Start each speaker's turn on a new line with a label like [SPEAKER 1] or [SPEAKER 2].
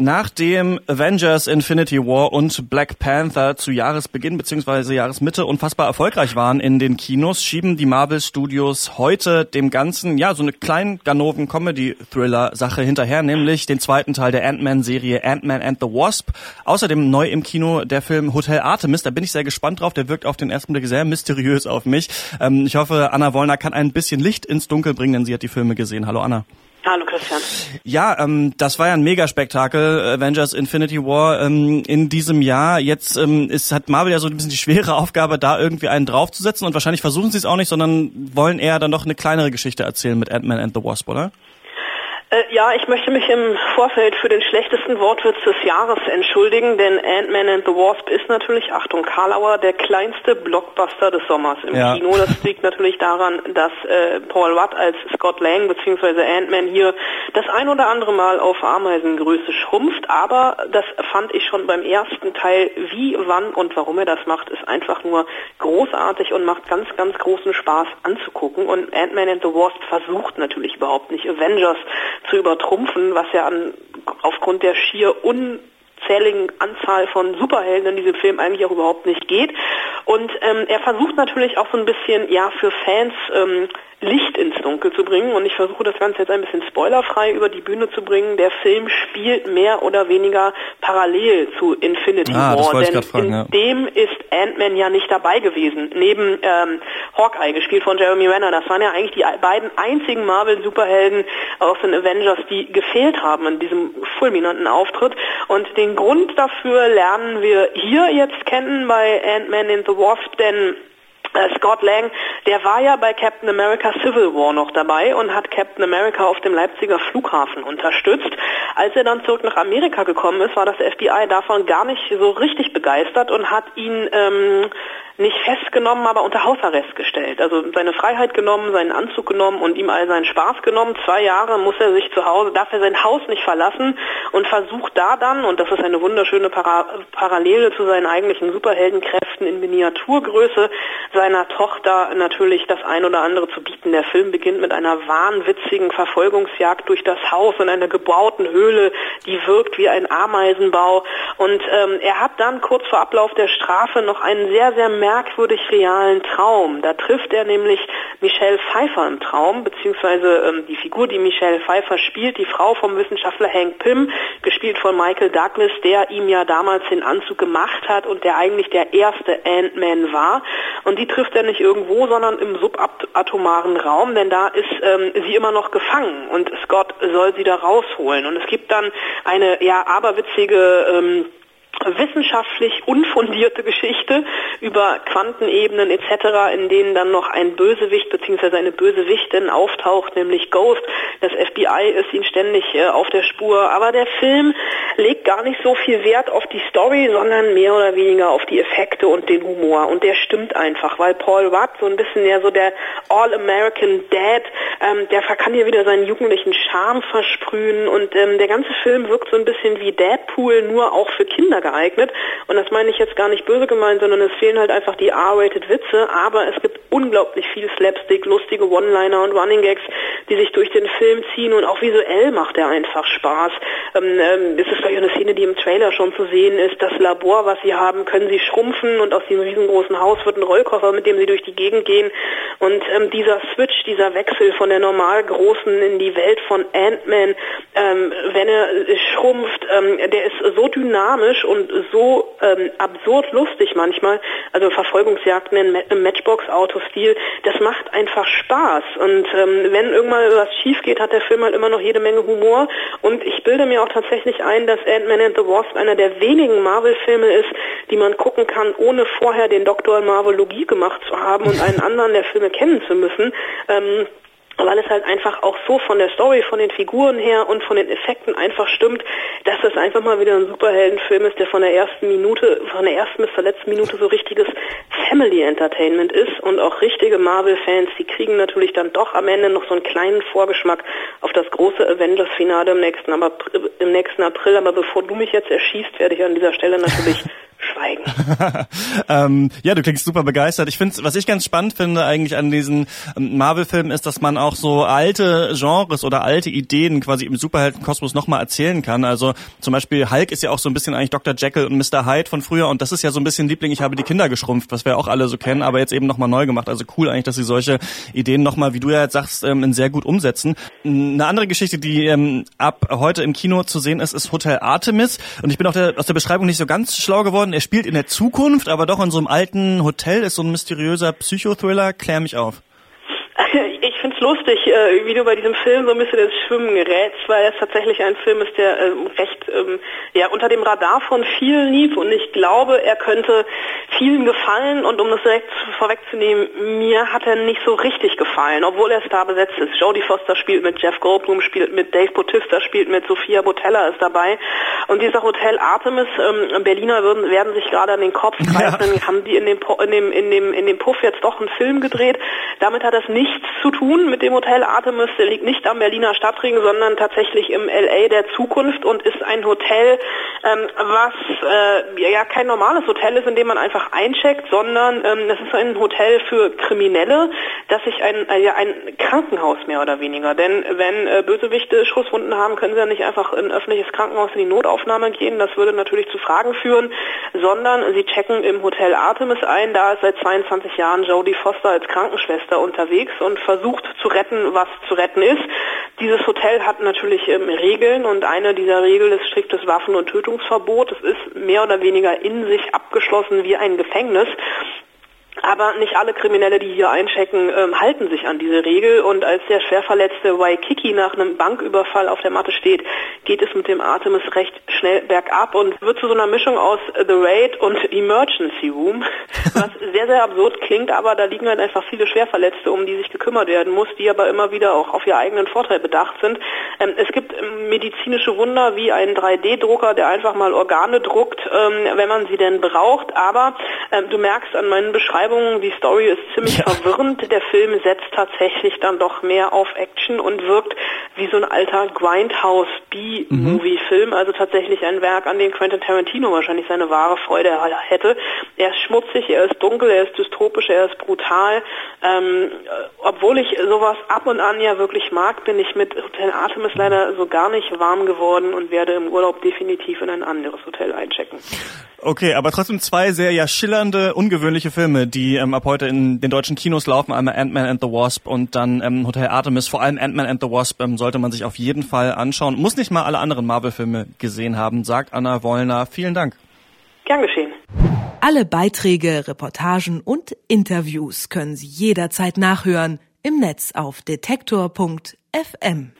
[SPEAKER 1] Nachdem Avengers Infinity War und Black Panther zu Jahresbeginn bzw. Jahresmitte unfassbar erfolgreich waren in den Kinos, schieben die Marvel Studios heute dem Ganzen, ja, so eine kleinen Ganoven Comedy Thriller Sache hinterher, nämlich den zweiten Teil der Ant-Man Serie Ant-Man and the Wasp. Außerdem neu im Kino der Film Hotel Artemis, da bin ich sehr gespannt drauf, der wirkt auf den ersten Blick sehr mysteriös auf mich. Ähm, ich hoffe, Anna Wollner kann ein bisschen Licht ins Dunkel bringen, denn sie hat die Filme gesehen. Hallo Anna.
[SPEAKER 2] Hallo Christian.
[SPEAKER 1] Ja, ähm, das war ja ein Megaspektakel, Avengers Infinity War ähm, in diesem Jahr. Jetzt ähm, ist, hat Marvel ja so ein bisschen die schwere Aufgabe, da irgendwie einen draufzusetzen und wahrscheinlich versuchen sie es auch nicht, sondern wollen eher dann doch eine kleinere Geschichte erzählen mit Ant-Man and the Wasp, oder?
[SPEAKER 2] Äh, ja, ich möchte mich im Vorfeld für den schlechtesten Wortwitz des Jahres entschuldigen, denn Ant-Man and the Wasp ist natürlich, Achtung, Karlauer, der kleinste Blockbuster des Sommers im ja. Kino. Das liegt natürlich daran, dass äh, Paul Watt als Scott Lang bzw. Ant-Man hier das ein oder andere Mal auf Ameisengröße schrumpft, aber das fand ich schon beim ersten Teil, wie, wann und warum er das macht, ist einfach nur großartig und macht ganz, ganz großen Spaß anzugucken. Und Ant-Man and the Wasp versucht natürlich überhaupt nicht Avengers zu übertrumpfen, was ja an, aufgrund der schier unzähligen Anzahl von Superhelden in diesem Film eigentlich auch überhaupt nicht geht. Und ähm, er versucht natürlich auch so ein bisschen, ja, für Fans ähm, Licht ins Dunkel zu bringen. Und ich versuche das Ganze jetzt ein bisschen spoilerfrei über die Bühne zu bringen. Der Film spielt mehr oder weniger parallel zu Infinity ah, War. Denn fragen, in ja. dem ist Ant-Man ja nicht dabei gewesen. Neben ähm, Hawkeye, gespielt von Jeremy Renner. Das waren ja eigentlich die beiden einzigen Marvel-Superhelden aus den Avengers, die gefehlt haben in diesem fulminanten Auftritt. Und den Grund dafür lernen wir hier jetzt kennen bei Ant-Man in the Wasp, denn äh, Scott Lang, der war ja bei Captain America Civil War noch dabei und hat Captain America auf dem Leipziger Flughafen unterstützt. Als er dann zurück nach Amerika gekommen ist, war das FBI davon gar nicht so richtig begeistert und hat ihn ähm, nicht festgenommen, aber unter Hausarrest gestellt. Also seine Freiheit genommen, seinen Anzug genommen und ihm all seinen Spaß genommen. Zwei Jahre muss er sich zu Hause, darf er sein Haus nicht verlassen und versucht da dann, und das ist eine wunderschöne Para Parallele zu seinen eigentlichen Superheldenkräften in Miniaturgröße, seiner Tochter natürlich das ein oder andere zu bieten. Der Film beginnt mit einer wahnwitzigen Verfolgungsjagd durch das Haus in einer gebauten Höhle, die wirkt wie ein Ameisenbau. Und ähm, er hat dann kurz vor Ablauf der Strafe noch einen sehr, sehr merkwürdig realen Traum. Da trifft er nämlich Michelle Pfeiffer im Traum, beziehungsweise ähm, die Figur, die Michelle Pfeiffer spielt, die Frau vom Wissenschaftler Hank Pym, gespielt von Michael Douglas, der ihm ja damals den Anzug gemacht hat und der eigentlich der erste Ant-Man war. Und die trifft er nicht irgendwo, sondern im subatomaren Raum, denn da ist ähm, sie immer noch gefangen und Scott soll sie da rausholen. Und es gibt dann eine ja aberwitzige ähm, wissenschaftlich unfundierte Geschichte über Quantenebenen etc., in denen dann noch ein Bösewicht bzw. eine Bösewichtin auftaucht, nämlich Ghost. Das FBI ist ihn ständig äh, auf der Spur. Aber der Film legt gar nicht so viel Wert auf die Story, sondern mehr oder weniger auf die Effekte und den Humor. Und der stimmt einfach, weil Paul Rudd so ein bisschen ja so der All-American Dad, ähm, der kann hier wieder seinen jugendlichen Charme versprühen und ähm, der ganze Film wirkt so ein bisschen wie Deadpool, nur auch für Kinder geeignet. Und das meine ich jetzt gar nicht böse gemeint, sondern es fehlen halt einfach die R-rated Witze, aber es gibt unglaublich viel Slapstick, lustige One-Liner und Running Gags, die sich durch den Film ziehen und auch visuell macht er einfach Spaß. Ähm, ähm, es ist vielleicht eine Szene, die im Trailer schon zu sehen ist. Das Labor, was sie haben, können sie schrumpfen und aus diesem riesengroßen Haus wird ein Rollkoffer, mit dem sie durch die Gegend gehen. Und ähm, dieser Switch, dieser Wechsel von der normal großen in die Welt von Ant-Man, ähm, wenn er schrumpft, ähm, der ist so dynamisch und und so ähm, absurd lustig manchmal, also Verfolgungsjagden im Matchbox-Auto-Stil, das macht einfach Spaß. Und ähm, wenn irgendwann was schief geht, hat der Film halt immer noch jede Menge Humor. Und ich bilde mir auch tatsächlich ein, dass Ant-Man and the Wasp einer der wenigen Marvel-Filme ist, die man gucken kann, ohne vorher den Doktor in Marvologie gemacht zu haben und einen anderen der Filme kennen zu müssen. Ähm, weil es halt einfach auch so von der Story, von den Figuren her und von den Effekten einfach stimmt, dass das einfach mal wieder ein Superheldenfilm ist, der von der ersten Minute, von der ersten bis zur letzten Minute so richtiges Family Entertainment ist und auch richtige Marvel-Fans, die kriegen natürlich dann doch am Ende noch so einen kleinen Vorgeschmack auf das große Avengers-Finale im nächsten, im nächsten April. Aber bevor du mich jetzt erschießt, werde ich an dieser Stelle natürlich schweigen.
[SPEAKER 1] ähm, ja, du klingst super begeistert. Ich finde, was ich ganz spannend finde eigentlich an diesen ähm, Marvel-Filmen ist, dass man auch so alte Genres oder alte Ideen quasi im Superheldenkosmos nochmal erzählen kann. Also zum Beispiel Hulk ist ja auch so ein bisschen eigentlich Dr. Jekyll und Mr. Hyde von früher und das ist ja so ein bisschen Liebling, ich habe die Kinder geschrumpft, was wir auch alle so kennen, aber jetzt eben nochmal neu gemacht. Also cool eigentlich, dass sie solche Ideen nochmal, wie du ja jetzt sagst, ähm, sehr gut umsetzen. Eine andere Geschichte, die ähm, ab heute im Kino zu sehen ist, ist Hotel Artemis und ich bin auch der, aus der Beschreibung nicht so ganz schlau geworden. Er spielt in der Zukunft, aber doch in so einem alten Hotel, ist so ein mysteriöser Psychothriller. Klär mich auf.
[SPEAKER 2] Ich finde es lustig, äh, wie du bei diesem Film so ein bisschen ins Schwimmen gerätst, weil es tatsächlich ein Film ist, der äh, recht ähm, ja, unter dem Radar von vielen lief und ich glaube, er könnte vielen gefallen und um das direkt vorwegzunehmen, mir hat er nicht so richtig gefallen, obwohl er star besetzt ist. Jodie Foster spielt mit, Jeff Goldblum spielt mit, Dave Bautista spielt mit, Sophia Botella ist dabei und dieser Hotel Artemis, ähm, Berliner würden, werden sich gerade an den Kopf greifen, ja. haben die in dem, in, dem, in, dem, in dem Puff jetzt doch einen Film gedreht. Damit hat das nichts zu tun mit dem Hotel Artemis, der liegt nicht am Berliner Stadtring, sondern tatsächlich im LA der Zukunft und ist ein Hotel, ähm, was äh, ja kein normales Hotel ist, in dem man einfach eincheckt, sondern ähm, das ist ein Hotel für Kriminelle, das sich ein, äh, ein Krankenhaus mehr oder weniger. Denn wenn äh, Bösewichte Schusswunden haben, können sie ja nicht einfach in ein öffentliches Krankenhaus in die Notaufnahme gehen. Das würde natürlich zu Fragen führen, sondern sie checken im Hotel Artemis ein. Da ist seit 22 Jahren Jodie Foster als Krankenschwester unterwegs und versucht zu retten, was zu retten ist. Dieses Hotel hat natürlich ähm, Regeln und eine dieser Regeln ist striktes Waffen- und Tötungsverbot. Es ist mehr oder weniger in sich abgeschlossen wie ein Gefängnis. Aber nicht alle Kriminelle, die hier einchecken, ähm, halten sich an diese Regel. Und als der schwerverletzte Waikiki nach einem Banküberfall auf der Matte steht, geht es mit dem Artemis recht schnell bergab und wird zu so einer Mischung aus The Raid und Emergency Room, was sehr, sehr absurd klingt, aber da liegen halt einfach viele Schwerverletzte, um die sich gekümmert werden muss, die aber immer wieder auch auf ihr eigenen Vorteil bedacht sind. Ähm, es gibt ähm, medizinische Wunder wie einen 3D-Drucker, der einfach mal Organe druckt, ähm, wenn man sie denn braucht. Aber ähm, du merkst an meinen Beschreibungen, Beschreibung, die Story ist ziemlich ja. verwirrend. Der Film setzt tatsächlich dann doch mehr auf Action und wirkt wie so ein alter Grindhouse B-Movie-Film. Also tatsächlich ein Werk, an dem Quentin Tarantino wahrscheinlich seine wahre Freude hätte. Er ist schmutzig, er ist dunkel, er ist dystopisch, er ist brutal. Ähm, obwohl ich sowas ab und an ja wirklich mag, bin ich mit Hotel Artemis leider so gar nicht warm geworden und werde im Urlaub definitiv in ein anderes Hotel einchecken.
[SPEAKER 1] Okay, aber trotzdem zwei sehr ja schillernde, ungewöhnliche Filme, die ähm, ab heute in den deutschen Kinos laufen. Einmal Ant-Man and the Wasp und dann ähm, Hotel Artemis. Vor allem Ant-Man and the Wasp ähm, sollte man sich auf jeden Fall anschauen. Muss nicht mal alle anderen Marvel-Filme gesehen haben, sagt Anna Wollner. Vielen Dank.
[SPEAKER 2] Gern geschehen.
[SPEAKER 3] Alle Beiträge, Reportagen und Interviews können Sie jederzeit nachhören im Netz auf detektor.fm.